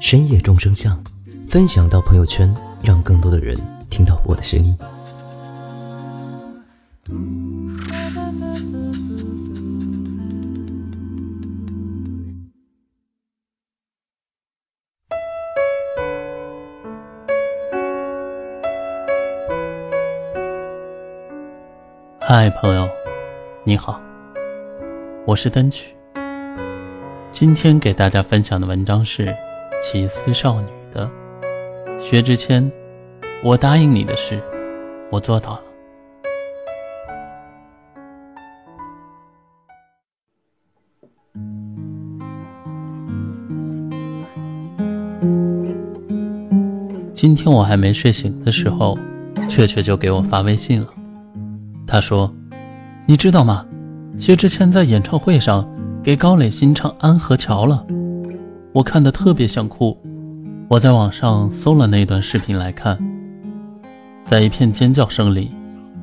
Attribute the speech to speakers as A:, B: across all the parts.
A: 深夜众生相”，分享到朋友圈，让更多的人听到我的声音。
B: 嗨，朋友，你好，我是单曲。今天给大家分享的文章是《奇思少女》的薛之谦。我答应你的事，我做到了。今天我还没睡醒的时候，雀雀就给我发微信了。他说：“你知道吗？薛之谦在演唱会上。”给高磊鑫唱《安河桥》了，我看的特别想哭。我在网上搜了那段视频来看，在一片尖叫声里，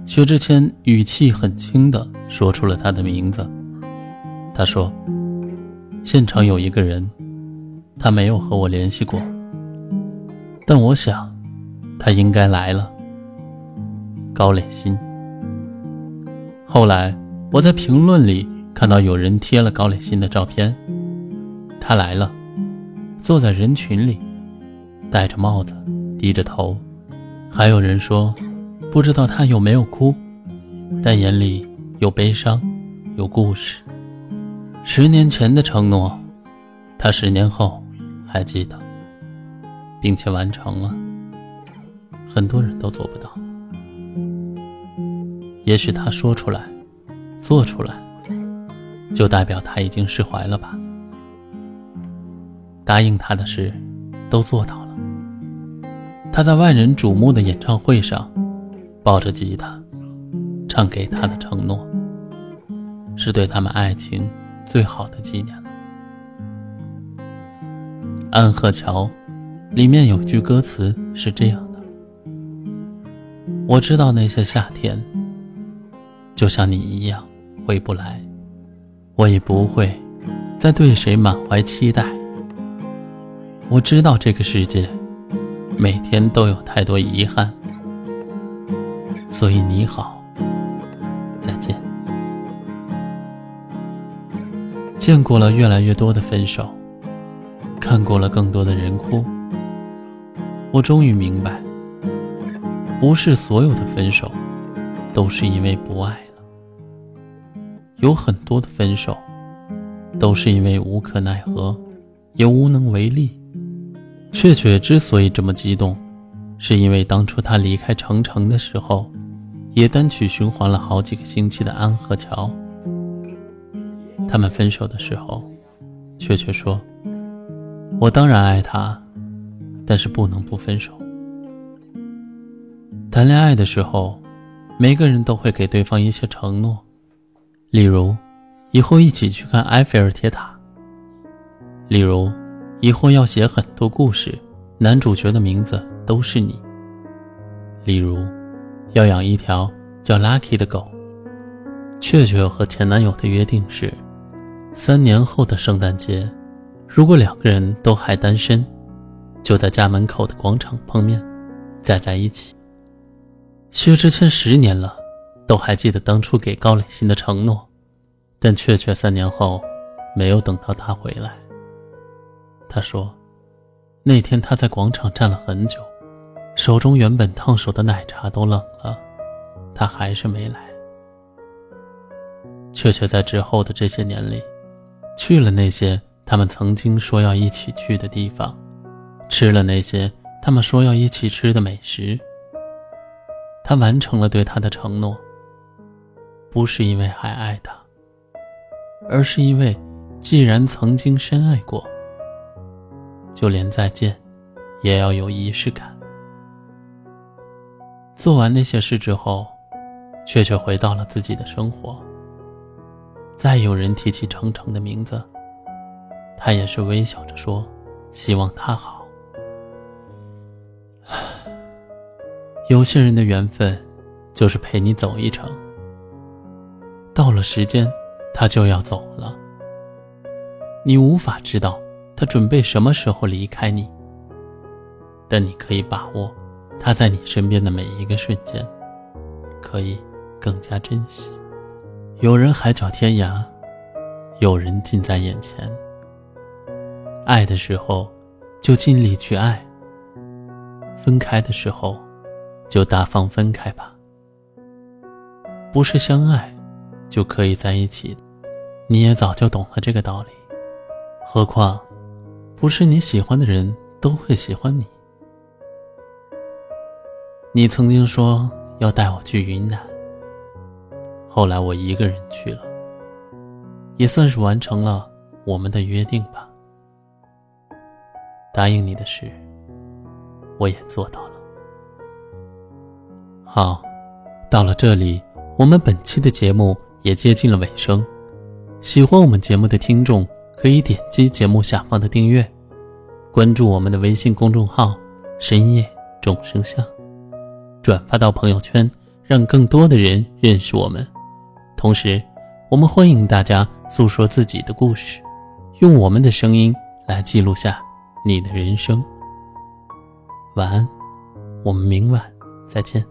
B: 薛之谦语气很轻地说出了他的名字。他说：“现场有一个人，他没有和我联系过，但我想，他应该来了。”高磊鑫。后来我在评论里。看到有人贴了高磊鑫的照片，他来了，坐在人群里，戴着帽子，低着头。还有人说，不知道他有没有哭，但眼里有悲伤，有故事。十年前的承诺，他十年后还记得，并且完成了。很多人都做不到，也许他说出来，做出来。就代表他已经释怀了吧？答应他的事，都做到了。他在万人瞩目的演唱会上，抱着吉他，唱给他的承诺，是对他们爱情最好的纪念了。《安河桥》里面有句歌词是这样的：“我知道那些夏天，就像你一样回不来。”我也不会再对谁满怀期待。我知道这个世界每天都有太多遗憾，所以你好，再见。见过了越来越多的分手，看过了更多的人哭，我终于明白，不是所有的分手都是因为不爱了。有很多的分手，都是因为无可奈何，也无能为力。雀雀之所以这么激动，是因为当初他离开程程的时候，也单曲循环了好几个星期的《安和桥》。他们分手的时候，雀雀说：“我当然爱他，但是不能不分手。”谈恋爱的时候，每个人都会给对方一些承诺。例如，以后一起去看埃菲尔铁塔。例如，以后要写很多故事，男主角的名字都是你。例如，要养一条叫 Lucky 的狗。雀雀和前男友的约定是，三年后的圣诞节，如果两个人都还单身，就在家门口的广场碰面，再在一起。薛之谦十年了。都还记得当初给高磊鑫的承诺，但确确三年后，没有等到他回来。他说，那天他在广场站了很久，手中原本烫手的奶茶都冷了，他还是没来。确确在之后的这些年里，去了那些他们曾经说要一起去的地方，吃了那些他们说要一起吃的美食。他完成了对他的承诺。不是因为还爱他，而是因为，既然曾经深爱过，就连再见也要有仪式感。做完那些事之后，雀雀回到了自己的生活。再有人提起程程的名字，他也是微笑着说：“希望他好。”有些人的缘分，就是陪你走一程。到了时间，他就要走了。你无法知道他准备什么时候离开你，但你可以把握他在你身边的每一个瞬间，可以更加珍惜。有人海角天涯，有人近在眼前。爱的时候，就尽力去爱；分开的时候，就大方分开吧。不是相爱。就可以在一起，你也早就懂了这个道理。何况，不是你喜欢的人都会喜欢你。你曾经说要带我去云南，后来我一个人去了，也算是完成了我们的约定吧。答应你的事，我也做到了。好，到了这里，我们本期的节目。也接近了尾声，喜欢我们节目的听众可以点击节目下方的订阅，关注我们的微信公众号“深夜众生相”，转发到朋友圈，让更多的人认识我们。同时，我们欢迎大家诉说自己的故事，用我们的声音来记录下你的人生。晚安，我们明晚再见。